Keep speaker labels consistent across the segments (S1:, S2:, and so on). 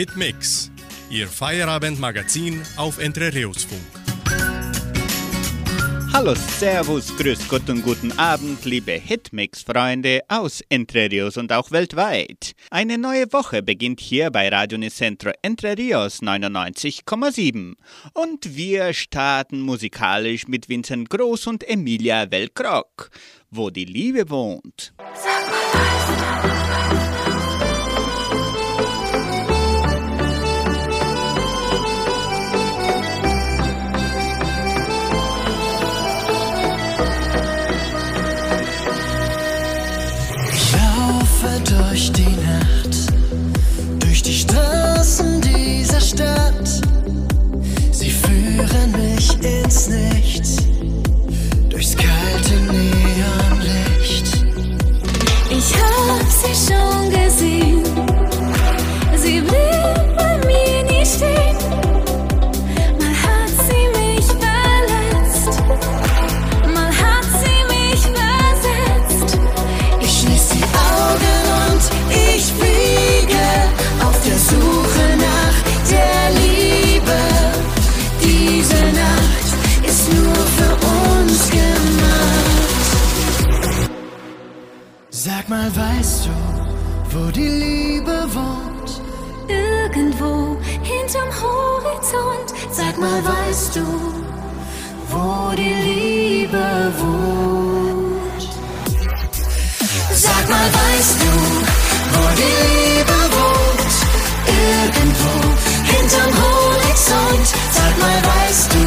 S1: Hitmix, Ihr Feierabendmagazin auf Entre Rios Funk.
S2: Hallo, Servus, Grüß Gott und guten Abend, liebe Hitmix-Freunde aus Entre Rios und auch weltweit. Eine neue Woche beginnt hier bei Radio Nicentro Entre Rios 99,7 und wir starten musikalisch mit Vincent Groß und Emilia Welkrock, wo die Liebe wohnt. Sag mal,
S3: durch die Nacht, durch die Straßen dieser Stadt. Sie führen mich ins Nichts, durchs kalte Neonlicht.
S4: Ich hab sie schon gesehen,
S3: Sag mal, weißt du, wo die Liebe wohnt?
S4: Irgendwo hinterm Horizont.
S3: Sag mal, weißt du, wo die Liebe wohnt? Sag mal, weißt du, wo die Liebe wohnt? Irgendwo hinterm Horizont. Sag mal, weißt du,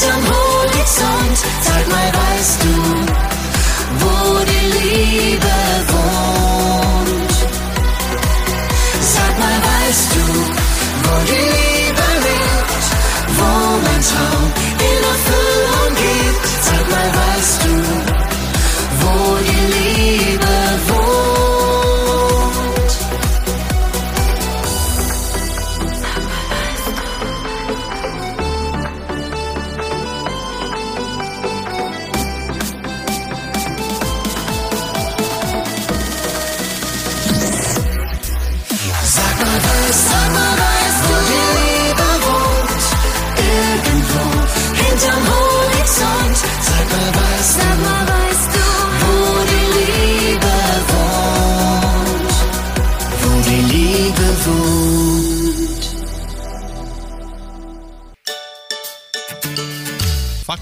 S3: hinterm Horizont. Sag mal, weißt du, wo die Liebe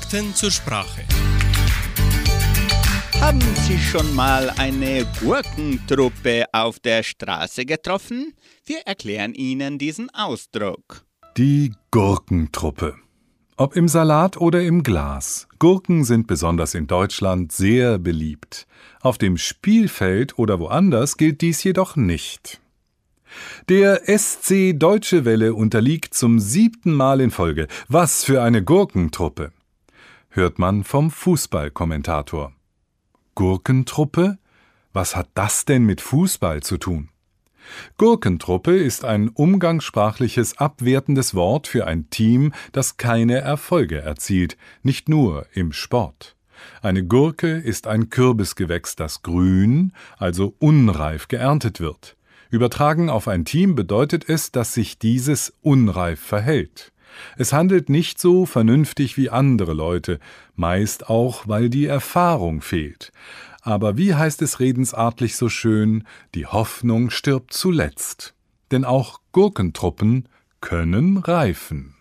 S1: Fakten zur Sprache.
S2: Haben Sie schon mal eine Gurkentruppe auf der Straße getroffen? Wir erklären Ihnen diesen Ausdruck.
S5: Die Gurkentruppe. Ob im Salat oder im Glas. Gurken sind besonders in Deutschland sehr beliebt. Auf dem Spielfeld oder woanders gilt dies jedoch nicht. Der SC Deutsche Welle unterliegt zum siebten Mal in Folge. Was für eine Gurkentruppe! Hört man vom Fußballkommentator. Gurkentruppe? Was hat das denn mit Fußball zu tun? Gurkentruppe ist ein umgangssprachliches abwertendes Wort für ein Team, das keine Erfolge erzielt, nicht nur im Sport. Eine Gurke ist ein Kürbisgewächs, das grün, also unreif geerntet wird. Übertragen auf ein Team bedeutet es, dass sich dieses unreif verhält. Es handelt nicht so vernünftig wie andere Leute, meist auch, weil die Erfahrung fehlt. Aber wie heißt es redensartlich so schön, die Hoffnung stirbt zuletzt. Denn auch Gurkentruppen können reifen.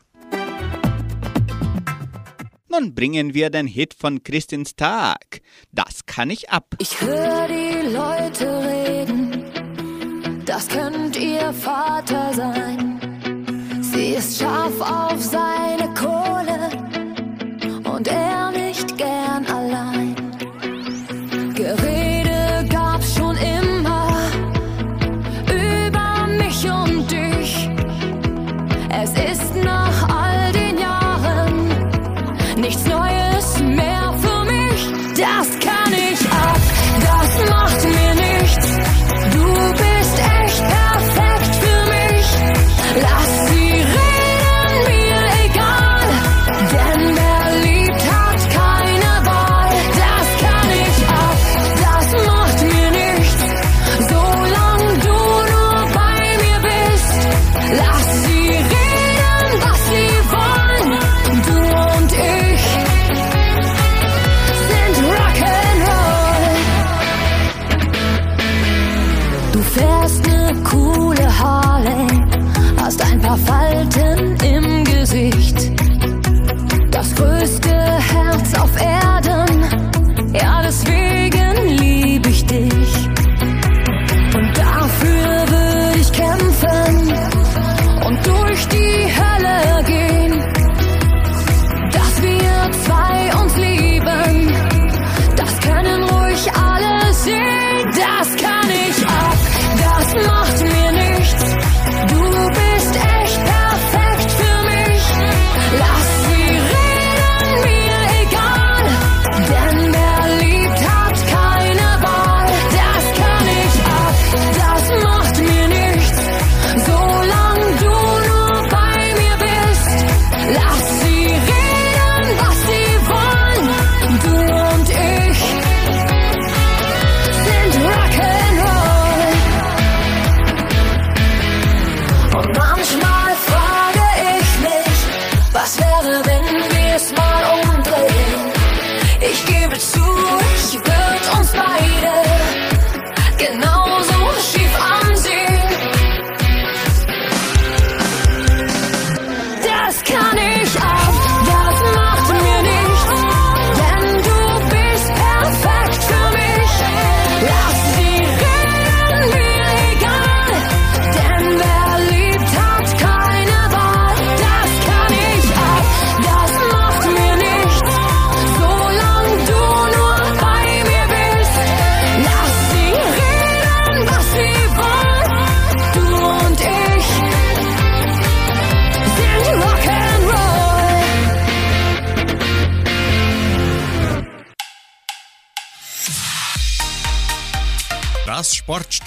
S2: Nun bringen wir den Hit von Christins Tag. Das kann ich ab.
S4: Ich höre die Leute reden, das könnt ihr Vater sein. Ist scharf auf seine Kohle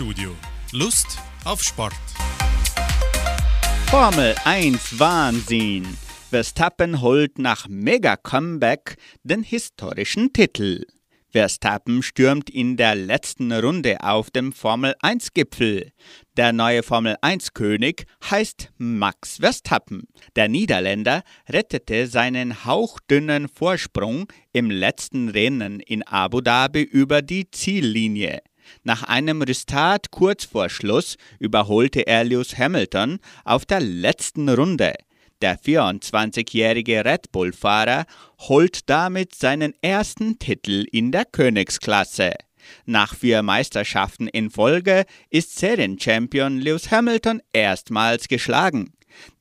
S1: Sportstudio. Lust auf Sport.
S2: Formel 1 Wahnsinn. Verstappen holt nach Mega-Comeback den historischen Titel. Verstappen stürmt in der letzten Runde auf dem Formel 1 Gipfel. Der neue Formel 1 König heißt Max Verstappen. Der Niederländer rettete seinen hauchdünnen Vorsprung im letzten Rennen in Abu Dhabi über die Ziellinie. Nach einem Restart kurz vor Schluss überholte er Lewis Hamilton auf der letzten Runde. Der 24-jährige Red Bull-Fahrer holt damit seinen ersten Titel in der Königsklasse. Nach vier Meisterschaften in Folge ist Serienchampion Lewis Hamilton erstmals geschlagen.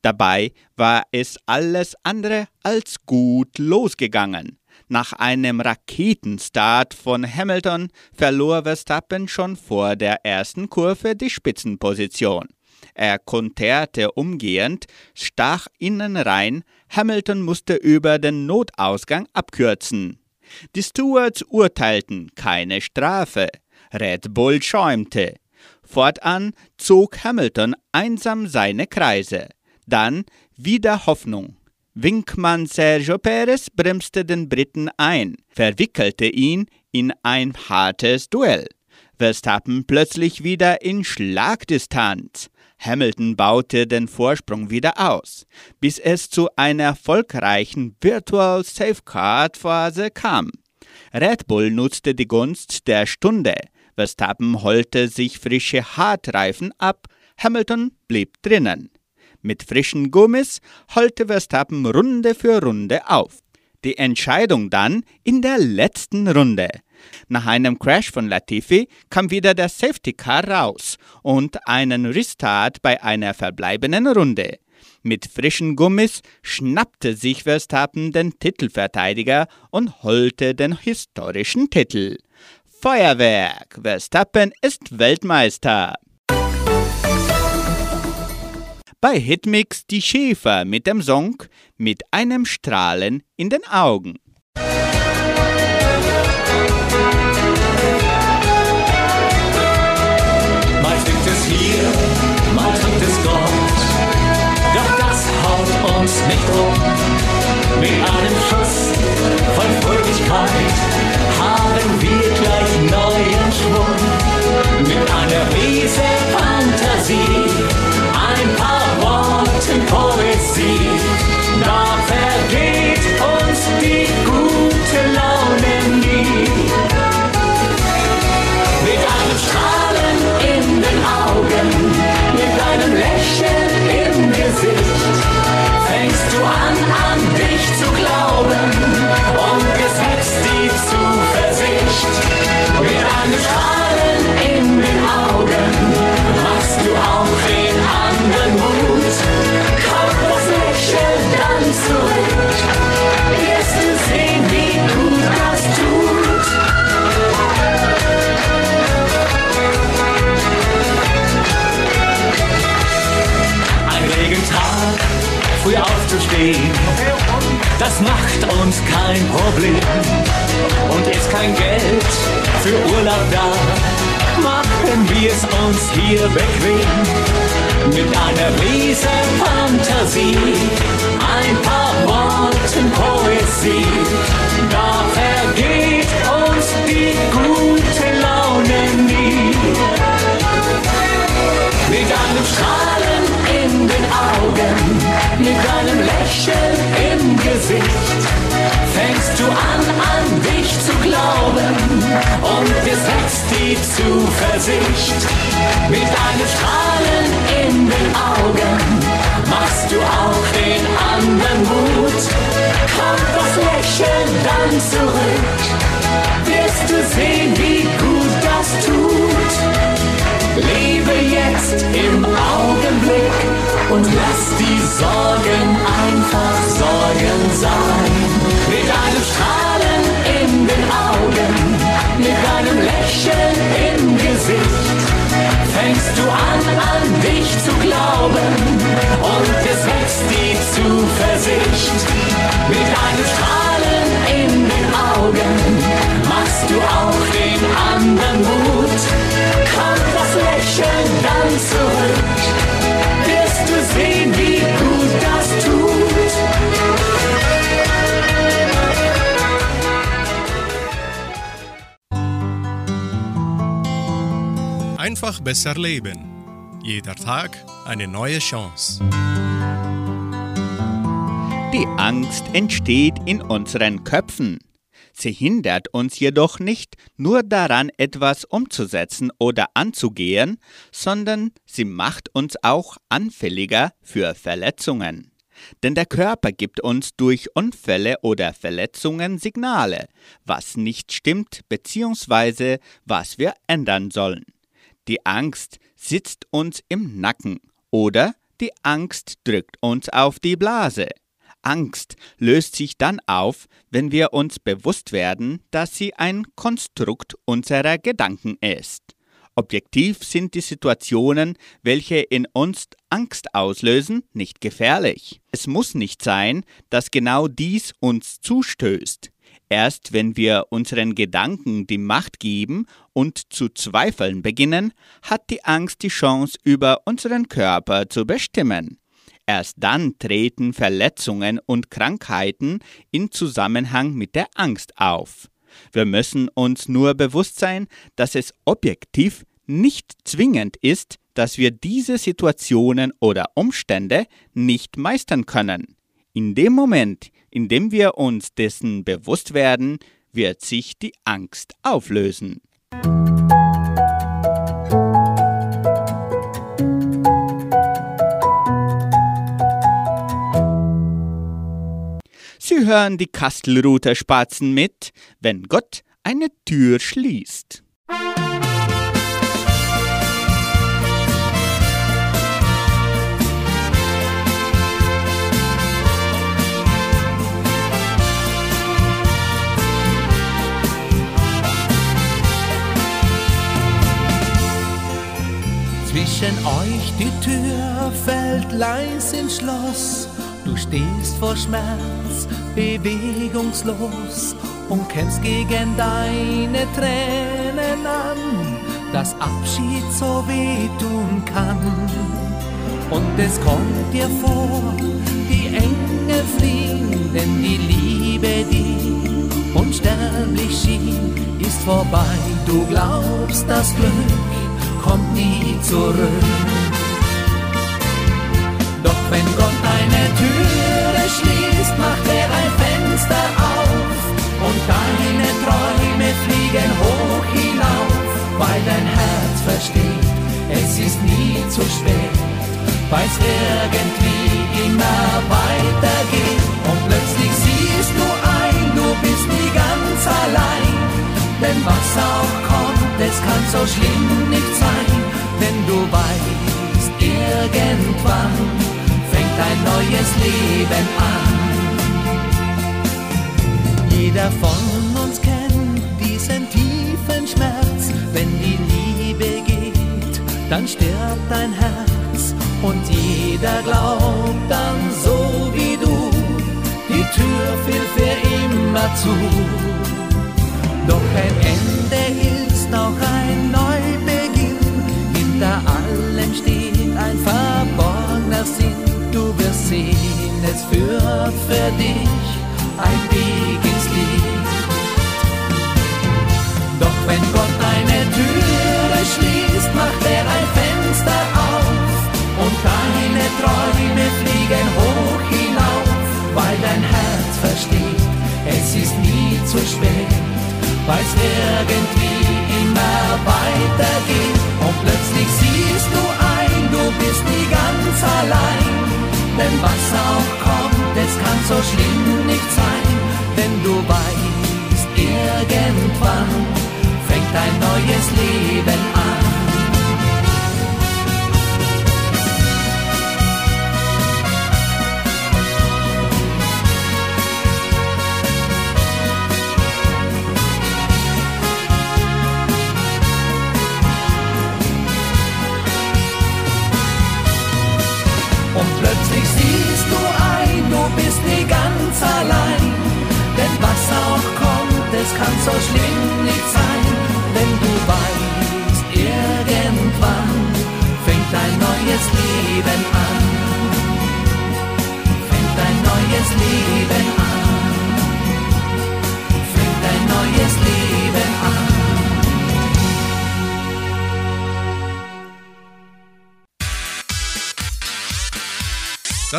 S2: Dabei war es alles andere als gut losgegangen. Nach einem Raketenstart von Hamilton verlor Verstappen schon vor der ersten Kurve die Spitzenposition. Er konterte umgehend, stach innen rein, Hamilton musste über den Notausgang abkürzen. Die Stewards urteilten keine Strafe. Red Bull schäumte. Fortan zog Hamilton einsam seine Kreise. Dann wieder Hoffnung. Winkmann Sergio Perez bremste den Briten ein, verwickelte ihn in ein hartes Duell. Verstappen plötzlich wieder in Schlagdistanz. Hamilton baute den Vorsprung wieder aus, bis es zu einer erfolgreichen Virtual Safeguard Phase kam. Red Bull nutzte die Gunst der Stunde. Verstappen holte sich frische Hartreifen ab, Hamilton blieb drinnen. Mit frischen Gummis holte Verstappen Runde für Runde auf. Die Entscheidung dann in der letzten Runde. Nach einem Crash von Latifi kam wieder der Safety Car raus und einen Restart bei einer verbleibenden Runde. Mit frischen Gummis schnappte sich Verstappen den Titelverteidiger und holte den historischen Titel. Feuerwerk! Verstappen ist Weltmeister! Bei Hitmix die Schäfer mit dem Song Mit einem Strahlen in den Augen.
S6: Mal zwickt es hier, mal drückt es dort. Doch das haut uns nicht um. Mit einem Schuss von Fröhlichkeit haben wir gleich neuen Schwung. Mit einer riesen Fantasie, aufzustehen, das macht uns kein Problem. Und ist kein Geld für Urlaub da, machen wir es uns hier bequem. Mit einer riesen Fantasie, ein paar Worten Poesie, da vergeht uns die gute Laune nie. Mit einem Strahlen den Augen, mit einem Lächeln im Gesicht, fängst du an, an dich zu glauben und es wächst die Zuversicht. Mit einem Strahlen in den Augen machst Lächeln im Gesicht, fängst du an, an dich zu glauben und es wächst die Zuversicht. Mit einem Strahlen in den Augen machst du auch den anderen Mut. Kommt das Lächeln dann zurück,
S1: Einfach besser leben. Jeder Tag eine neue Chance.
S2: Die Angst entsteht in unseren Köpfen. Sie hindert uns jedoch nicht nur daran, etwas umzusetzen oder anzugehen, sondern sie macht uns auch anfälliger für Verletzungen. Denn der Körper gibt uns durch Unfälle oder Verletzungen Signale, was nicht stimmt bzw. was wir ändern sollen. Die Angst sitzt uns im Nacken oder die Angst drückt uns auf die Blase. Angst löst sich dann auf, wenn wir uns bewusst werden, dass sie ein Konstrukt unserer Gedanken ist. Objektiv sind die Situationen, welche in uns Angst auslösen, nicht gefährlich. Es muss nicht sein, dass genau dies uns zustößt. Erst wenn wir unseren Gedanken die Macht geben und zu zweifeln beginnen, hat die Angst die Chance, über unseren Körper zu bestimmen. Erst dann treten Verletzungen und Krankheiten in Zusammenhang mit der Angst auf. Wir müssen uns nur bewusst sein, dass es objektiv nicht zwingend ist, dass wir diese Situationen oder Umstände nicht meistern können. In dem Moment, in dem wir uns dessen bewusst werden, wird sich die Angst auflösen. Sie hören die Kastelruther Spatzen mit, wenn Gott eine Tür schließt.
S7: Zwischen euch die Tür fällt leis ins Schloss. Du stehst vor Schmerz, bewegungslos und kämpfst gegen deine Tränen an, dass Abschied so wehtun kann. Und es kommt dir vor, die Engel fliehen, denn die Liebe, die unsterblich schien, ist vorbei. Du glaubst, das Glück kommt nie zurück. Doch wenn Gott eine Türe schließt, macht er ein Fenster auf und deine Träume fliegen hoch hinauf, weil dein Herz versteht, es ist nie zu spät, weil es irgendwie immer weitergeht und plötzlich siehst du ein, du bist nie ganz allein, denn was auch kommt, es kann so schlimm nicht sein, denn du weißt, irgendwann fängt ein neues Leben an. Jeder von uns kennt diesen tiefen Schmerz, wenn die Liebe geht, dann stirbt dein Herz und jeder glaubt dann so wie du, die Tür fiel für immer zu. Doch ein Ende ist auch ein Neubeginn, hinter allem steht ein verborgener Sinn, du wirst sehen, es führt für dich ein Weg weil es irgendwie immer weitergeht und plötzlich siehst du ein, du bist nie ganz allein, denn was auch kommt, es kann so schlimm nicht sein, denn du weißt, irgendwann fängt ein neues Leben an.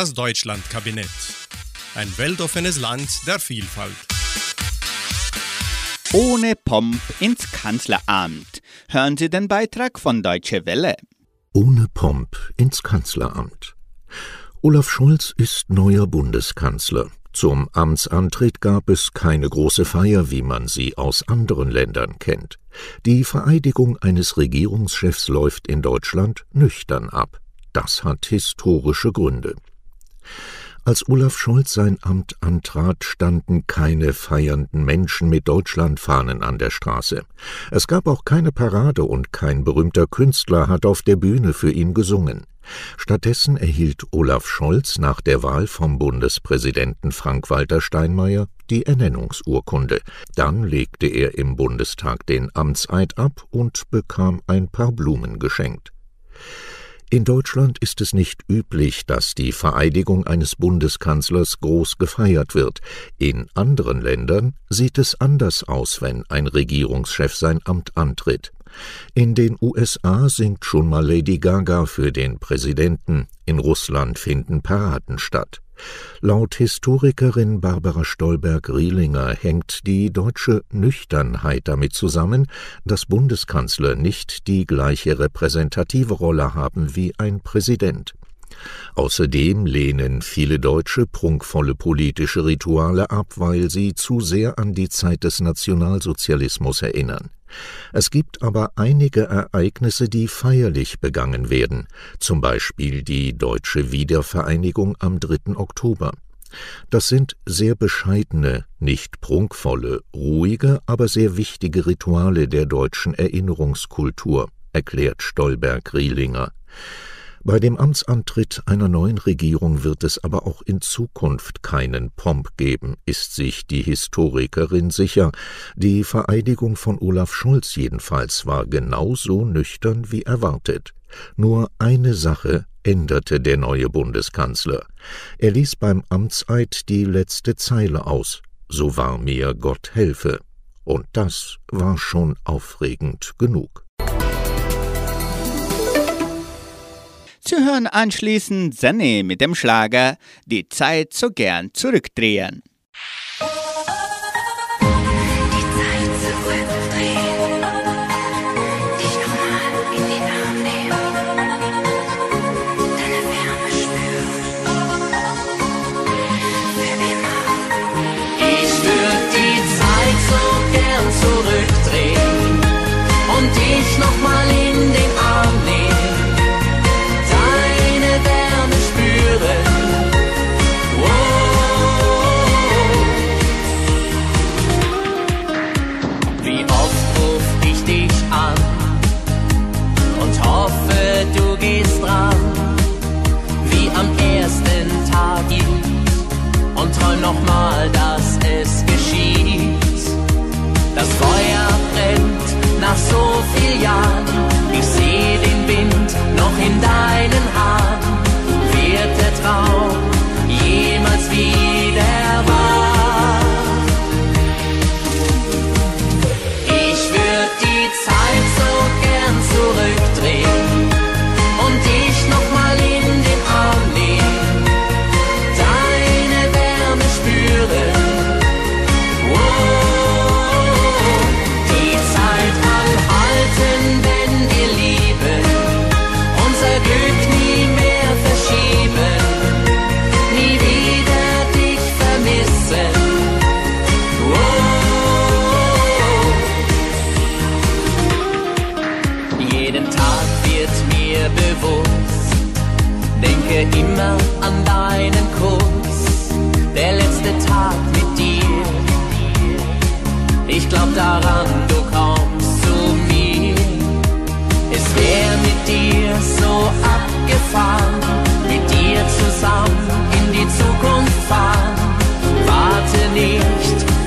S1: Das Deutschlandkabinett. Ein weltoffenes Land der Vielfalt.
S2: Ohne Pomp ins Kanzleramt. Hören Sie den Beitrag von Deutsche Welle.
S8: Ohne Pomp ins Kanzleramt. Olaf Scholz ist neuer Bundeskanzler. Zum Amtsantritt gab es keine große Feier, wie man sie aus anderen Ländern kennt. Die Vereidigung eines Regierungschefs läuft in Deutschland nüchtern ab. Das hat historische Gründe. Als Olaf Scholz sein Amt antrat, standen keine feiernden Menschen mit Deutschlandfahnen an der Straße. Es gab auch keine Parade und kein berühmter Künstler hat auf der Bühne für ihn gesungen. Stattdessen erhielt Olaf Scholz nach der Wahl vom Bundespräsidenten Frank-Walter Steinmeier die Ernennungsurkunde. Dann legte er im Bundestag den Amtseid ab und bekam ein paar Blumen geschenkt. In Deutschland ist es nicht üblich, dass die Vereidigung eines Bundeskanzlers groß gefeiert wird. In anderen Ländern sieht es anders aus, wenn ein Regierungschef sein Amt antritt. In den USA singt schon mal Lady Gaga für den Präsidenten, in Russland finden Paraden statt. Laut Historikerin Barbara Stolberg-Rielinger hängt die deutsche Nüchternheit damit zusammen, dass Bundeskanzler nicht die gleiche repräsentative Rolle haben wie ein Präsident. Außerdem lehnen viele Deutsche prunkvolle politische Rituale ab, weil sie zu sehr an die Zeit des Nationalsozialismus erinnern. Es gibt aber einige Ereignisse, die feierlich begangen werden, zum Beispiel die deutsche Wiedervereinigung am 3. Oktober. Das sind sehr bescheidene, nicht prunkvolle, ruhige, aber sehr wichtige Rituale der deutschen Erinnerungskultur, erklärt Stolberg-Rielinger. Bei dem Amtsantritt einer neuen Regierung wird es aber auch in Zukunft keinen Pomp geben, ist sich die Historikerin sicher. Die Vereidigung von Olaf Scholz jedenfalls war genauso nüchtern wie erwartet. Nur eine Sache änderte der neue Bundeskanzler. Er ließ beim Amtseid die letzte Zeile aus. So wahr mir Gott helfe. Und das war schon aufregend genug.
S9: Zu hören anschließend Sanne mit dem Schlager Die Zeit so gern zurückdrehen.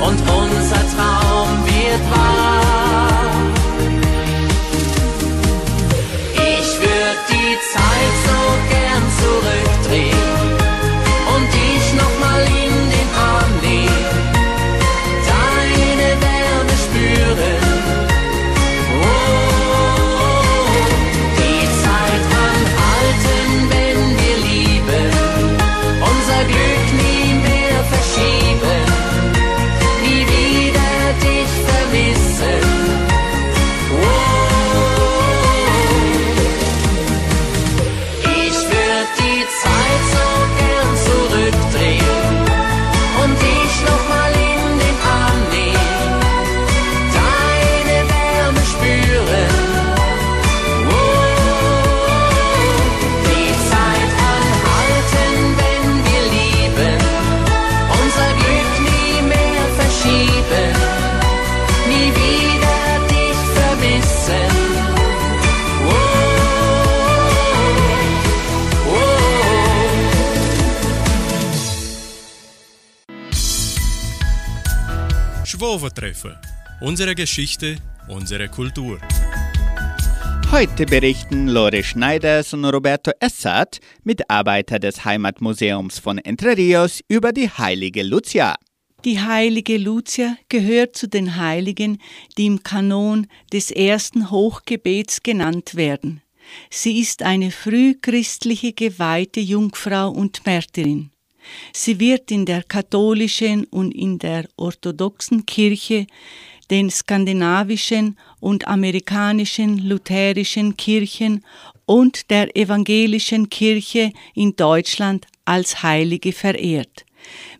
S10: Und
S1: Schwovertreffer. Unsere Geschichte, unsere Kultur.
S9: Heute berichten Lore Schneiders und Roberto Essert, Mitarbeiter des Heimatmuseums von Entre Rios, über die heilige Lucia.
S11: Die heilige Lucia gehört zu den Heiligen, die im Kanon des ersten Hochgebets genannt werden. Sie ist eine frühchristliche geweihte Jungfrau und Märtyrin. Sie wird in der katholischen und in der orthodoxen Kirche, den skandinavischen und amerikanischen lutherischen Kirchen und der evangelischen Kirche in Deutschland als Heilige verehrt,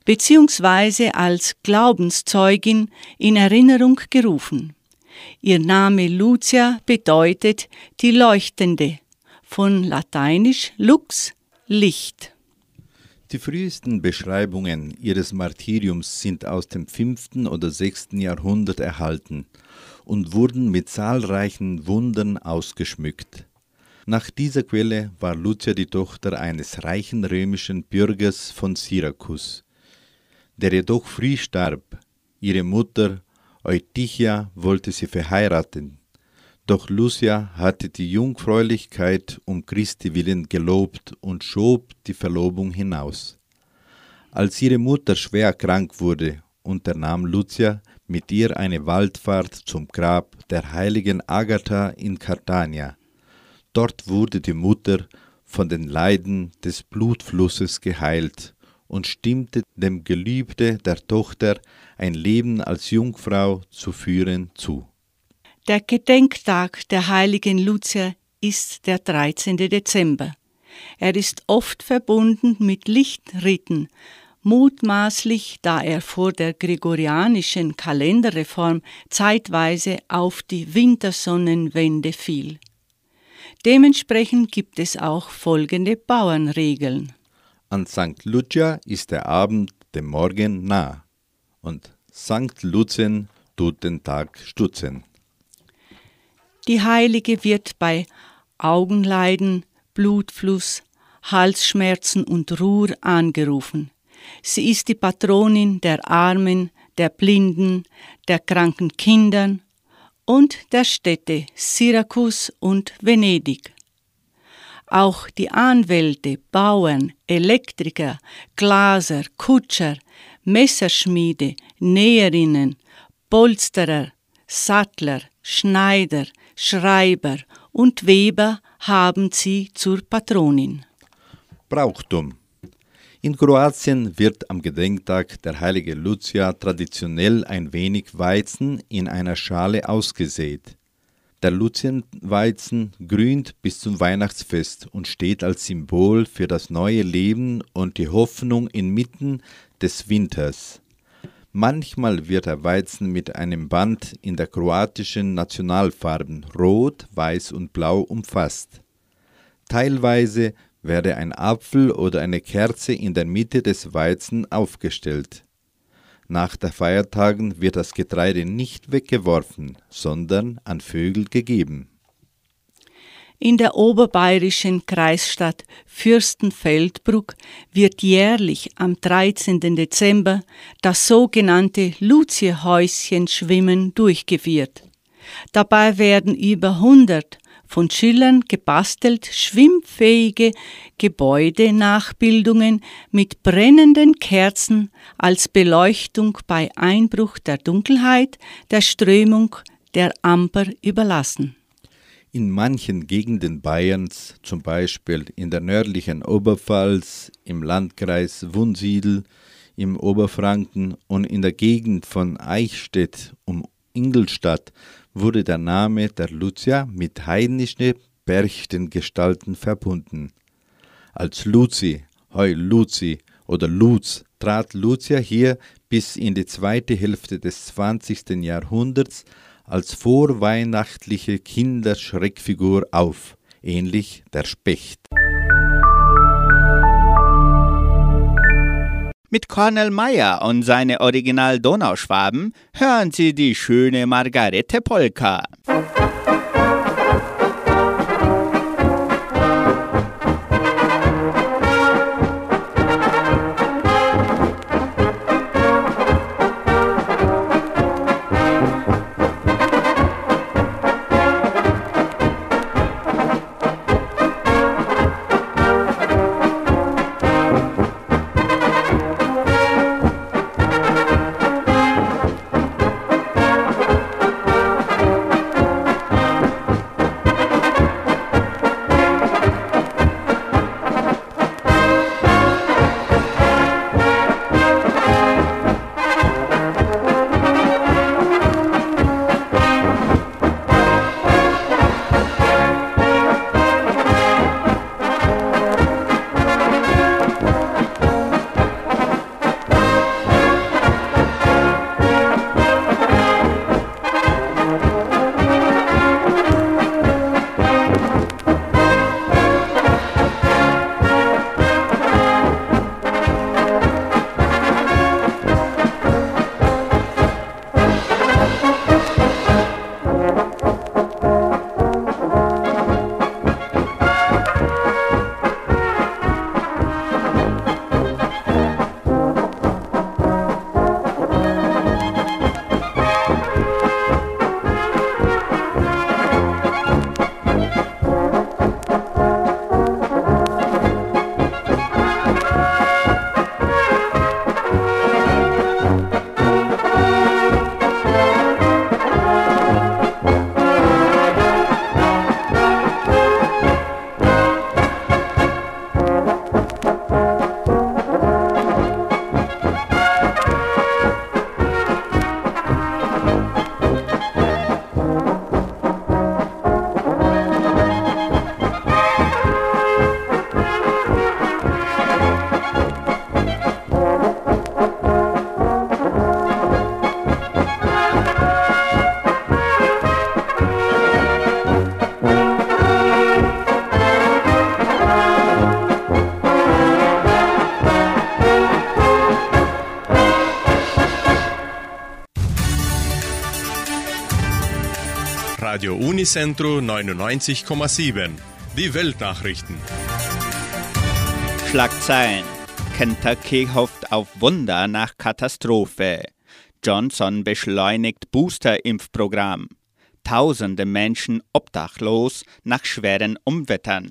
S11: beziehungsweise als Glaubenszeugin in Erinnerung gerufen. Ihr Name Lucia bedeutet die Leuchtende, von lateinisch lux Licht.
S12: Die frühesten Beschreibungen ihres Martyriums sind aus dem 5. oder 6. Jahrhundert erhalten und wurden mit zahlreichen Wundern ausgeschmückt. Nach dieser Quelle war Lucia die Tochter eines reichen römischen Bürgers von Syrakus, der jedoch früh starb. Ihre Mutter Eutychia wollte sie verheiraten, doch Lucia hatte die Jungfräulichkeit um Christi willen gelobt und schob die Verlobung hinaus. Als ihre Mutter schwer krank wurde, unternahm Lucia mit ihr eine Waldfahrt zum Grab der heiligen Agatha in Catania. Dort wurde die Mutter von den Leiden des Blutflusses geheilt und stimmte dem Gelübde der Tochter, ein Leben als Jungfrau zu führen, zu.
S11: Der Gedenktag der heiligen Lucia ist der 13. Dezember. Er ist oft verbunden mit Lichtriten, mutmaßlich da er vor der gregorianischen Kalenderreform zeitweise auf die Wintersonnenwende fiel. Dementsprechend gibt es auch folgende Bauernregeln.
S12: An St. Lucia ist der Abend dem Morgen nah und St. Lucien tut den Tag stutzen.
S11: Die Heilige wird bei Augenleiden, Blutfluss, Halsschmerzen und Ruhr angerufen. Sie ist die Patronin der Armen, der Blinden, der kranken Kindern und der Städte Syrakus und Venedig. Auch die Anwälte, Bauern, Elektriker, Glaser, Kutscher, Messerschmiede, Näherinnen, Polsterer, Sattler, Schneider, Schreiber und Weber haben sie zur Patronin.
S12: Brauchtum in Kroatien wird am Gedenktag der heilige Lucia traditionell ein wenig Weizen in einer Schale ausgesät. Der Luzienweizen grünt bis zum Weihnachtsfest und steht als Symbol für das neue Leben und die Hoffnung inmitten des Winters. Manchmal wird der Weizen mit einem Band in der kroatischen Nationalfarben Rot, Weiß und Blau umfasst. Teilweise werde ein Apfel oder eine Kerze in der Mitte des Weizen aufgestellt. Nach den Feiertagen wird das Getreide nicht weggeworfen, sondern an Vögel gegeben.
S11: In der oberbayerischen Kreisstadt Fürstenfeldbruck wird jährlich am 13. Dezember das sogenannte Luziehäuschen-Schwimmen durchgeführt. Dabei werden über 100 von Schülern gebastelt schwimmfähige Gebäudenachbildungen mit brennenden Kerzen als Beleuchtung bei Einbruch der Dunkelheit der Strömung der Amper überlassen.
S12: In manchen Gegenden Bayerns, zum Beispiel in der nördlichen Oberpfalz, im Landkreis Wunsiedel, im Oberfranken und in der Gegend von Eichstätt um Ingolstadt wurde der Name der Lucia mit heidnischen Berchtengestalten verbunden. Als Luzi, Heu Luzi oder Luz trat Lucia hier bis in die zweite Hälfte des 20. Jahrhunderts als vorweihnachtliche Kinderschreckfigur auf, ähnlich der Specht.
S2: Mit Cornel Meyer und seine Original Donauschwaben hören Sie die schöne Margarete Polka.
S1: Radio Unicentro 99,7. Die Weltnachrichten.
S2: Schlagzeilen. Kentucky hofft auf Wunder nach Katastrophe. Johnson beschleunigt Booster-Impfprogramm. Tausende Menschen obdachlos nach schweren Umwettern.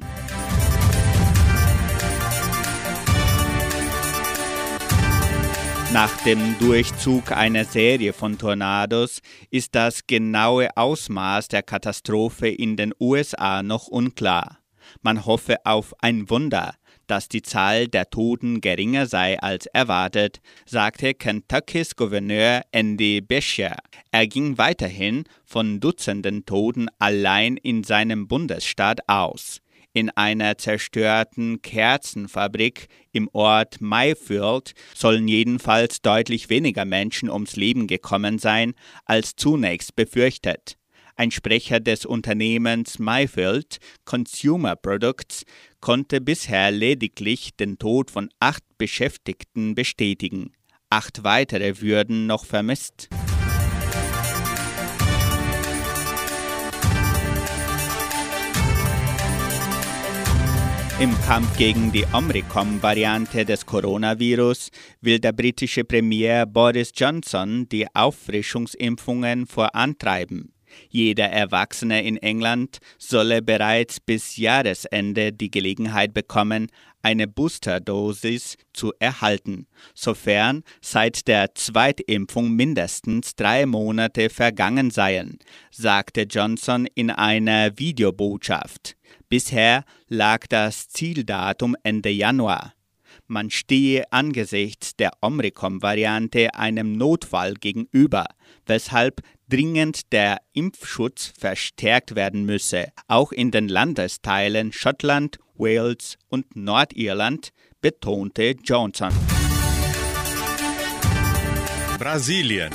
S2: Nach dem Durchzug einer Serie von Tornados ist das genaue Ausmaß der Katastrophe in den USA noch unklar. Man hoffe auf ein Wunder, dass die Zahl der Toten geringer sei als erwartet, sagte Kentuckys Gouverneur Andy Beshear. Er ging weiterhin von Dutzenden Toten allein in seinem Bundesstaat aus. In einer zerstörten Kerzenfabrik im Ort Mayfield sollen jedenfalls deutlich weniger Menschen ums Leben gekommen sein als zunächst befürchtet. Ein Sprecher des Unternehmens Mayfield Consumer Products konnte bisher lediglich den Tod von acht Beschäftigten bestätigen. Acht weitere würden noch vermisst. Im Kampf gegen die Omicron-Variante des Coronavirus will der britische Premier Boris Johnson die Auffrischungsimpfungen vorantreiben. Jeder Erwachsene in England solle bereits bis Jahresende die Gelegenheit bekommen, eine Boosterdosis zu erhalten, sofern seit der Zweitimpfung mindestens drei Monate vergangen seien, sagte Johnson in einer Videobotschaft. Bisher lag das Zieldatum Ende Januar. Man stehe angesichts der Omicron-Variante einem Notfall gegenüber, weshalb dringend der Impfschutz verstärkt werden müsse. Auch in den Landesteilen Schottland, Wales und Nordirland betonte Johnson.
S1: Brasilien.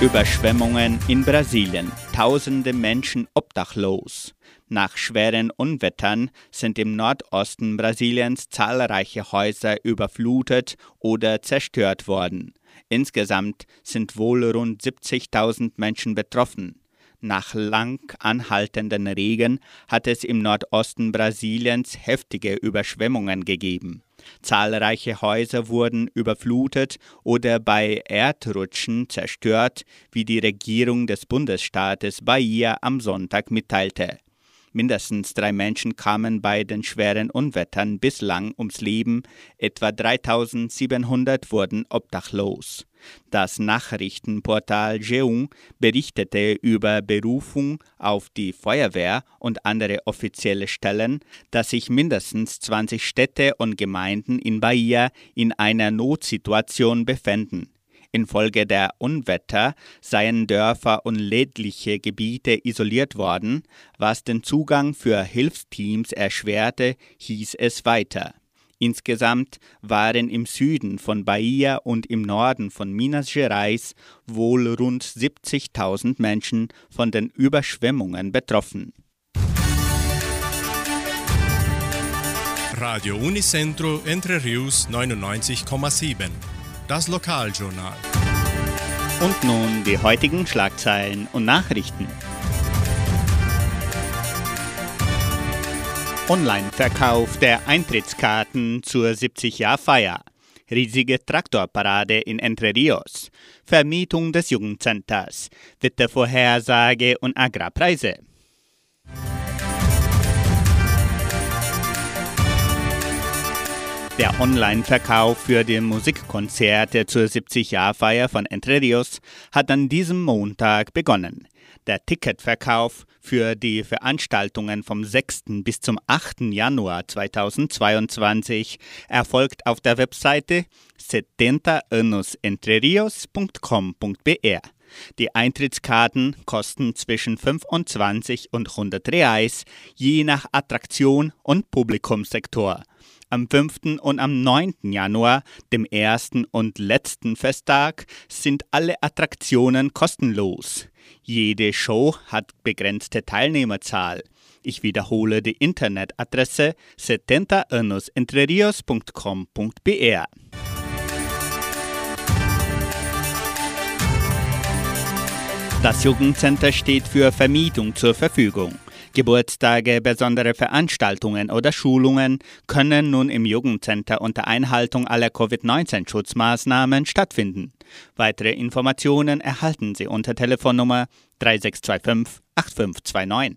S2: Überschwemmungen in Brasilien. Tausende Menschen obdachlos. Nach schweren Unwettern sind im Nordosten Brasiliens zahlreiche Häuser überflutet oder zerstört worden. Insgesamt sind wohl rund 70.000 Menschen betroffen. Nach lang anhaltenden Regen hat es im Nordosten Brasiliens heftige Überschwemmungen gegeben. Zahlreiche Häuser wurden überflutet oder bei Erdrutschen zerstört, wie die Regierung des Bundesstaates Bahia am Sonntag mitteilte. Mindestens drei Menschen kamen bei den schweren Unwettern bislang ums Leben, etwa 3700 wurden obdachlos. Das Nachrichtenportal Jeung berichtete über Berufung auf die Feuerwehr und andere offizielle Stellen, dass sich mindestens 20 Städte und Gemeinden in Bahia in einer Notsituation befänden. Infolge der Unwetter seien Dörfer und ländliche Gebiete isoliert worden, was den Zugang für Hilfsteams erschwerte, hieß es weiter. Insgesamt waren im Süden von Bahia und im Norden von Minas Gerais wohl rund 70.000 Menschen von den Überschwemmungen betroffen.
S1: Radio Unicentro Entre Rius 99,7. Das Lokaljournal.
S2: Und nun die heutigen Schlagzeilen und Nachrichten. Online-Verkauf der Eintrittskarten zur 70-Jahr-Feier. Riesige Traktorparade in Entre Rios. Vermietung des Jugendcenters. Wettervorhersage und Agrarpreise. Der Online-Verkauf für die Musikkonzerte zur 70-Jahr-Feier von Entre Rios hat an diesem Montag begonnen. Der Ticketverkauf für die Veranstaltungen vom 6. bis zum 8. Januar 2022 erfolgt auf der Webseite 70anusentrerios.com.br. Die Eintrittskarten kosten zwischen 25 und 100 Reais, je nach Attraktion und Publikumssektor. Am 5. und am 9. Januar, dem ersten und letzten Festtag, sind alle Attraktionen kostenlos. Jede Show hat begrenzte Teilnehmerzahl. Ich wiederhole die Internetadresse 70anusentrerios.com.br. Das Jugendcenter steht für Vermietung zur Verfügung. Geburtstage, besondere Veranstaltungen oder Schulungen können nun im Jugendcenter unter Einhaltung aller Covid-19-Schutzmaßnahmen stattfinden. Weitere Informationen erhalten Sie unter Telefonnummer 3625 8529.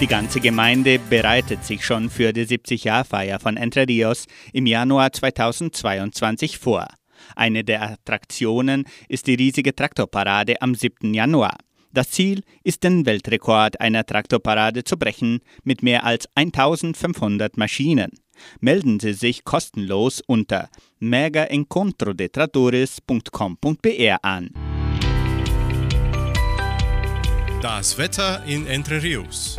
S2: Die ganze Gemeinde bereitet sich schon für die 70-Jahr-Feier von Entre Rios im Januar 2022 vor. Eine der Attraktionen ist die riesige Traktorparade am 7. Januar. Das Ziel ist, den Weltrekord einer Traktorparade zu brechen mit mehr als 1500 Maschinen. Melden Sie sich kostenlos unter megaencontrodetratores.com.br an.
S1: Das Wetter in Entre Rios.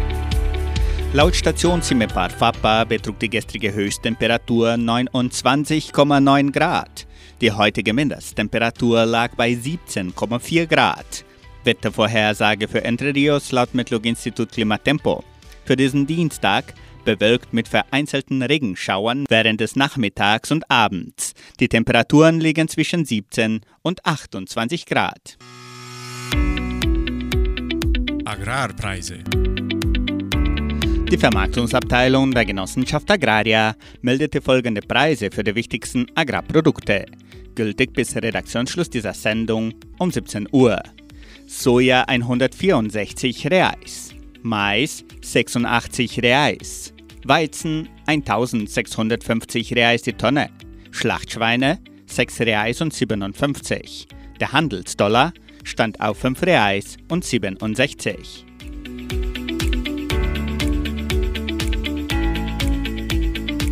S2: Laut Station Cimepar Fapa betrug die gestrige Höchsttemperatur 29,9 Grad. Die heutige Mindesttemperatur lag bei 17,4 Grad. Wettervorhersage für Entre Rios laut Metlog-Institut Klimatempo. Für diesen Dienstag bewölkt mit vereinzelten Regenschauern während des Nachmittags und Abends. Die Temperaturen liegen zwischen 17 und 28 Grad.
S1: Agrarpreise.
S2: Die Vermarktungsabteilung der Genossenschaft Agraria meldete folgende Preise für die wichtigsten Agrarprodukte, gültig bis Redaktionsschluss dieser Sendung um 17 Uhr. Soja 164 Reais, Mais 86 Reais, Weizen 1650 Reais die Tonne, Schlachtschweine 6 Reais und 57. Der Handelsdollar stand auf 5 Reais und 67.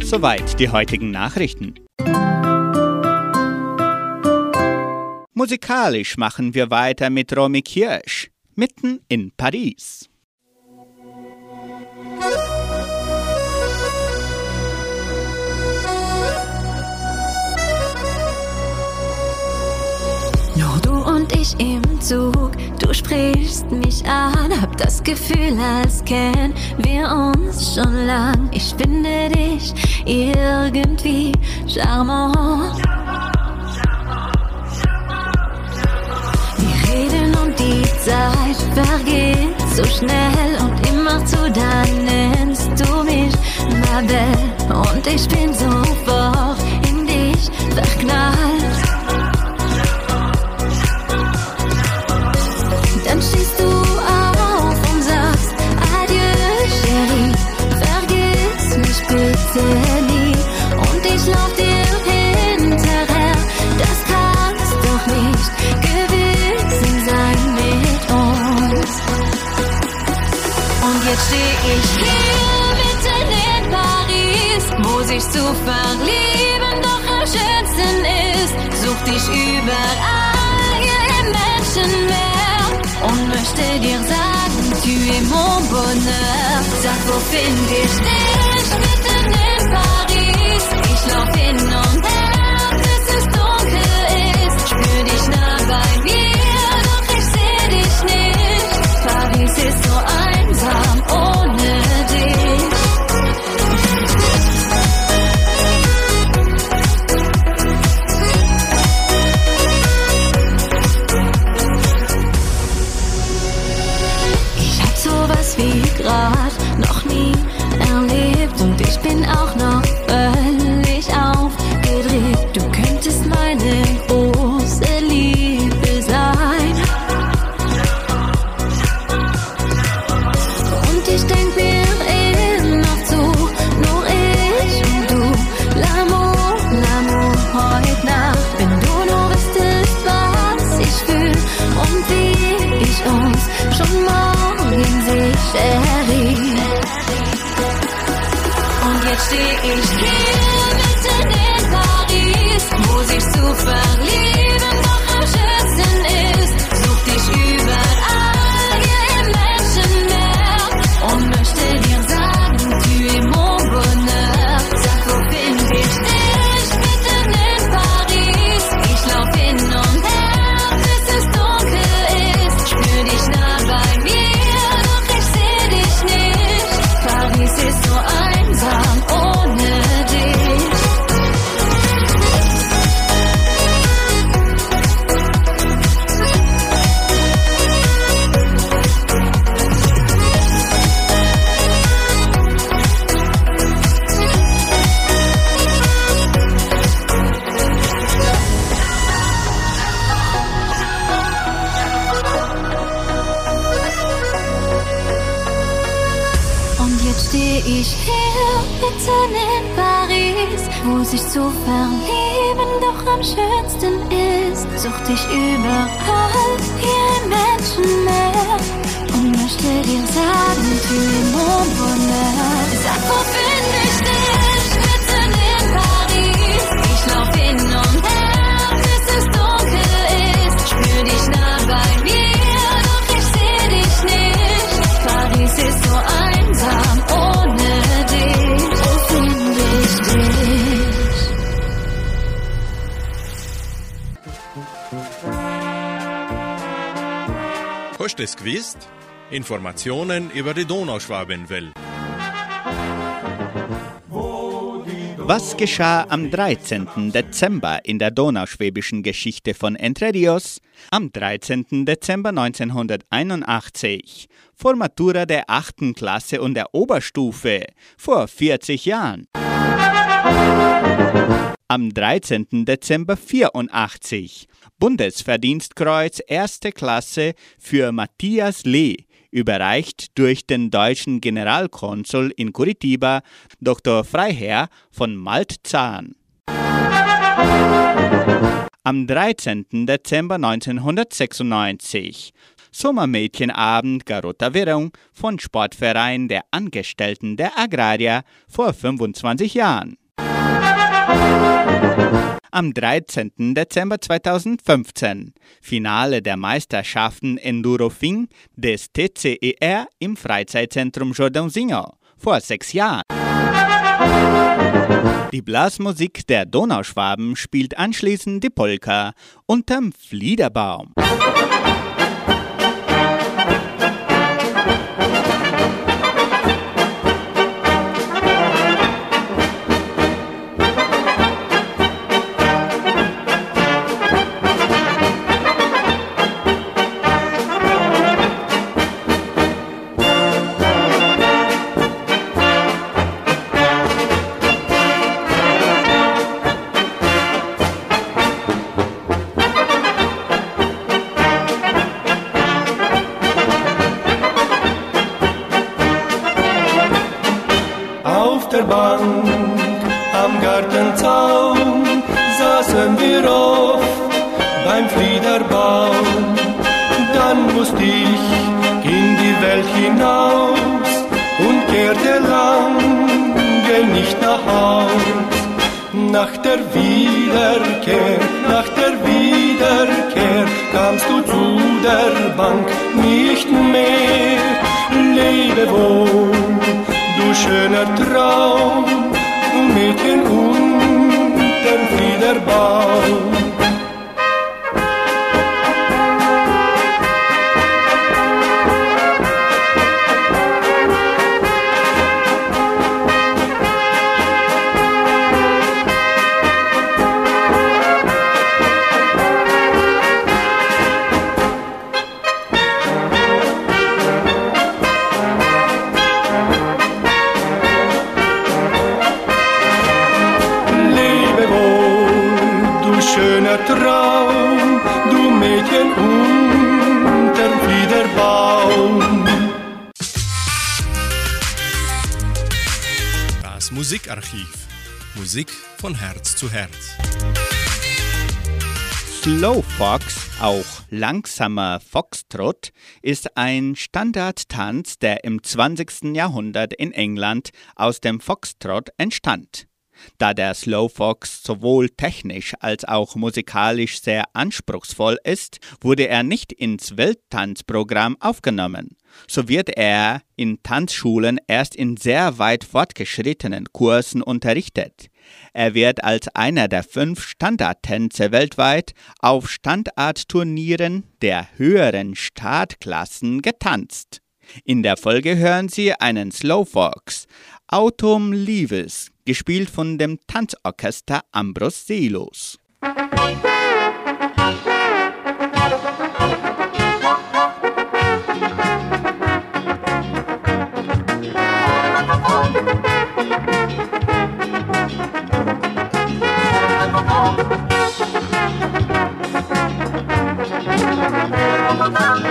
S2: Soweit die heutigen Nachrichten. Musikalisch machen wir weiter mit Romy Kirsch, mitten in Paris.
S4: Nur du und ich im Zug, du sprichst mich an, hab das Gefühl, als kennen wir uns schon lang. Ich finde dich irgendwie charmant. So schnell und immer zu dann nennst du mich Mabel und ich bin sofort in dich verknallt. Ich hier mitten in Paris, wo sich zu verlieben doch am schönsten ist. Such dich überall hier im Menschenmeer und möchte dir sagen, tu es mon bonheur. Sag, wo find ich dich mitten in Paris? Ich lauf hin und her, bis es dunkel ist. Spür dich nah bei mir, Chérie. Und jetzt steh ich hier
S1: Gewusst? Informationen über die Donauschwabenwelle.
S2: Was geschah am 13. Dezember in der donauschwäbischen Geschichte von Entre Rios? Am 13. Dezember 1981, vor Matura der 8. Klasse und der Oberstufe, vor 40 Jahren. Am 13. Dezember 84, Bundesverdienstkreuz 1. Klasse für Matthias Lee, überreicht durch den deutschen Generalkonsul in Curitiba, Dr. Freiherr von Maltzahn. Am 13. Dezember 1996 Sommermädchenabend Garota Wirrung von Sportverein der Angestellten der Agrarier vor 25 Jahren. Am 13. Dezember 2015 Finale der Meisterschaften Endurofing des TCER im Freizeitzentrum Jordãozinho vor sechs Jahren. Die Blasmusik der Donauschwaben spielt anschließend die Polka unterm Fliederbaum.
S13: Am Gartenzaun saßen wir oft beim Fliederbaum. Dann musste ich in die Welt hinaus und kehrte lange nicht nach Haus. Nach der Wiederkehr, nach der Wiederkehr kamst du zu der Bank nicht mehr. Lebe wohl, du schöner Traum, du Mädchen unterm Fliederbaum.
S1: Musik von Herz zu Herz.
S2: Slow Fox, auch langsamer Foxtrot, ist ein Standardtanz, der im 20. Jahrhundert in England aus dem Foxtrot entstand. Da der Slow Fox sowohl technisch als auch musikalisch sehr anspruchsvoll ist, wurde er nicht ins Welttanzprogramm aufgenommen. So wird er in Tanzschulen erst in sehr weit fortgeschrittenen Kursen unterrichtet. Er wird als einer der fünf Standardtänze weltweit auf Standardturnieren der höheren Startklassen getanzt. In der Folge hören Sie einen Slow Fox, Autumn Leaves, gespielt von dem Tanzorchester Ambros.
S3: Thank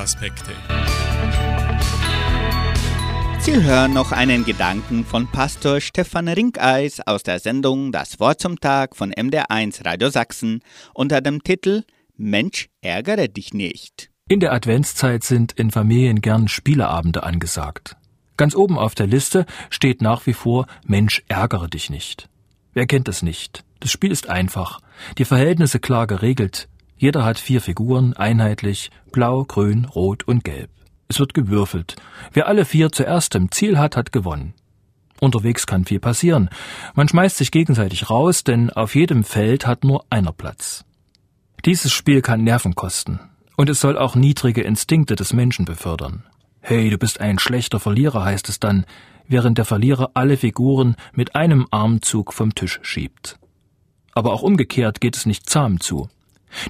S1: Lebensaspekte.
S2: Sie hören noch einen Gedanken von Pastor Stefan Rinkeis aus der Sendung Das Wort zum Tag von MDR1 Radio Sachsen unter dem Titel Mensch, ärgere dich nicht.
S14: In der Adventszeit sind in Familien gern Spieleabende angesagt. Ganz oben auf der Liste steht nach wie vor Mensch, ärgere dich nicht. Wer kennt es nicht? Das Spiel ist einfach, die Verhältnisse klar geregelt, jeder hat vier Figuren, einheitlich, blau, grün, rot und gelb. Es wird gewürfelt. Wer alle vier zuerst im Ziel hat, hat gewonnen. Unterwegs kann viel passieren. Man schmeißt sich gegenseitig raus, denn auf jedem Feld hat nur einer Platz. Dieses Spiel kann Nerven kosten. Und es soll auch niedrige Instinkte des Menschen befördern. Hey, du bist ein schlechter Verlierer, heißt es dann, während der Verlierer alle Figuren mit einem Armzug vom Tisch schiebt. Aber auch umgekehrt geht es nicht zahm zu.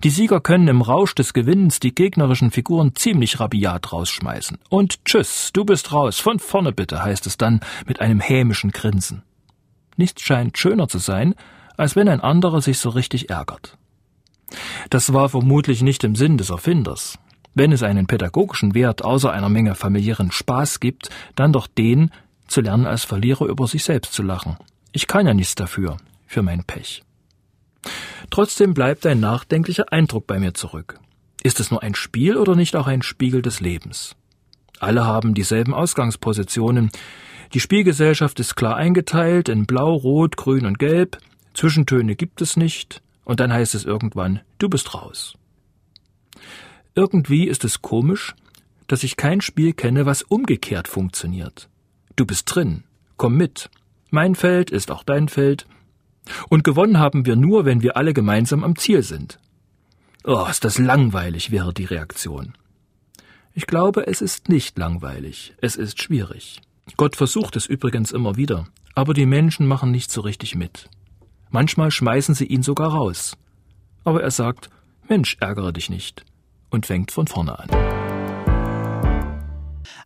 S14: Die Sieger können im Rausch des Gewinnens die gegnerischen Figuren ziemlich rabiat rausschmeißen. Und tschüss, du bist raus, von vorne bitte, heißt es dann mit einem hämischen Grinsen. Nichts scheint schöner zu sein, als wenn ein anderer sich so richtig ärgert. Das war vermutlich nicht im Sinn des Erfinders. Wenn es einen pädagogischen Wert außer einer Menge familiären Spaß gibt, dann doch den, zu lernen als Verlierer über sich selbst zu lachen. Ich kann ja nichts dafür, für mein Pech. Trotzdem bleibt ein nachdenklicher Eindruck bei mir zurück. Ist es nur ein Spiel oder nicht auch ein Spiegel des Lebens? Alle haben dieselben Ausgangspositionen. Die Spielgesellschaft ist klar eingeteilt in Blau, Rot, Grün und Gelb. Zwischentöne gibt es nicht. Und dann heißt es irgendwann, du bist raus. Irgendwie ist es komisch, dass ich kein Spiel kenne, was umgekehrt funktioniert. Du bist drin, komm mit. Mein Feld ist auch dein Feld, und gewonnen haben wir nur, wenn wir alle gemeinsam am Ziel sind. Oh, ist das langweilig, wäre die Reaktion. Ich glaube, es ist nicht langweilig, es ist schwierig. Gott versucht es übrigens immer wieder, aber die Menschen machen nicht so richtig mit. Manchmal schmeißen sie ihn sogar raus. Aber er sagt, Mensch, ärgere dich nicht, und fängt von vorne an.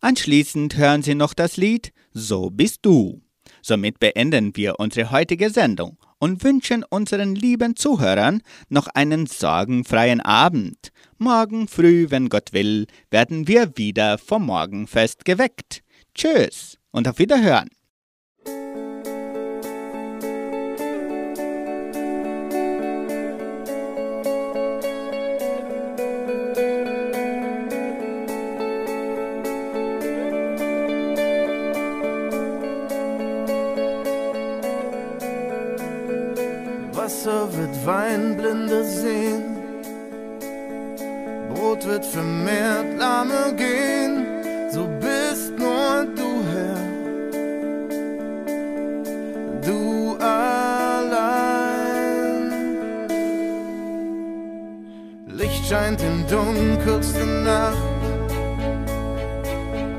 S2: Anschließend hören Sie noch das Lied So bist du. Somit beenden wir unsere heutige Sendung und wünschen unseren lieben Zuhörern noch einen sorgenfreien Abend. Morgen früh, wenn Gott will, werden wir wieder vom Morgenfest geweckt. Tschüss und auf Wiederhören.
S15: Weinblinde sehen, Brot wird vermehrt Lahme gehen, so bist nur du Herr, du allein. Licht scheint in dunkelste Nacht,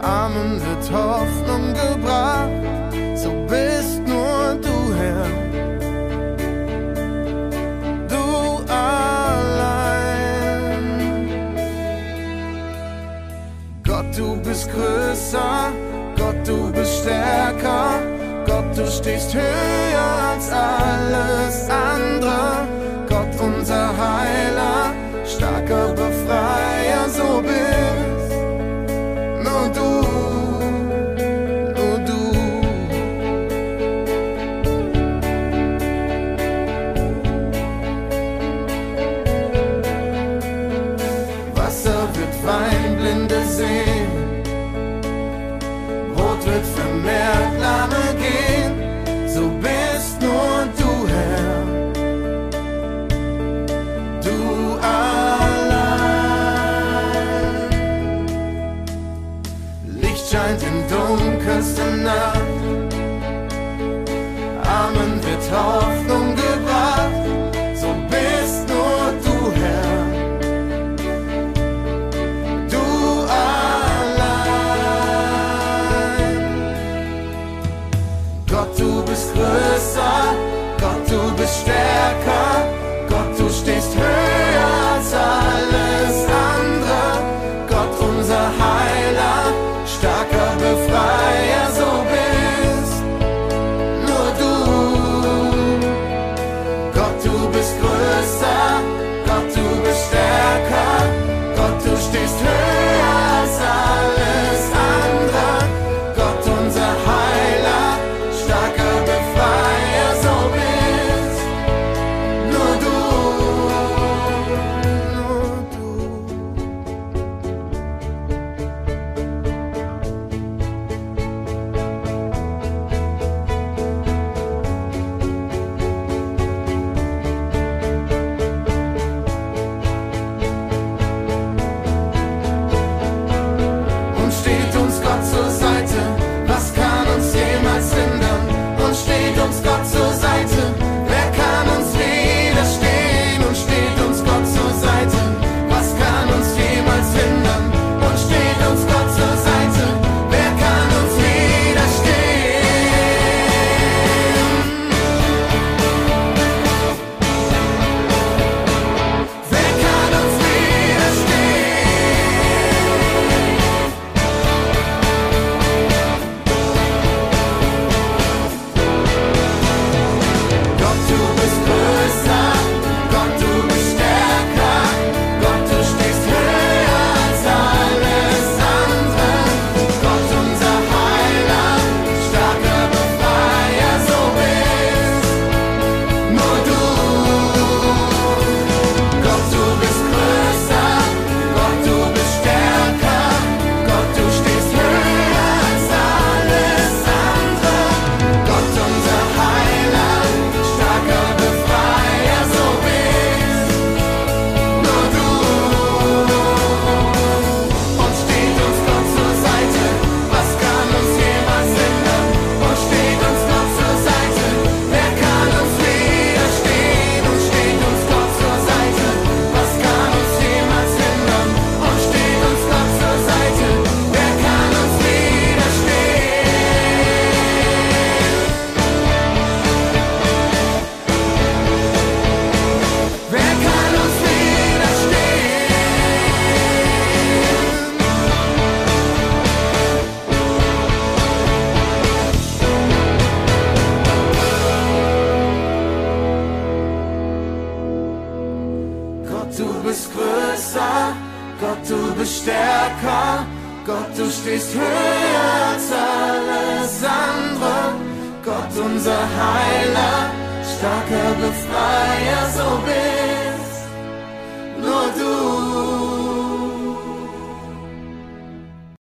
S15: Armen wird Hoffnung gebracht, stehst höher als alles andere.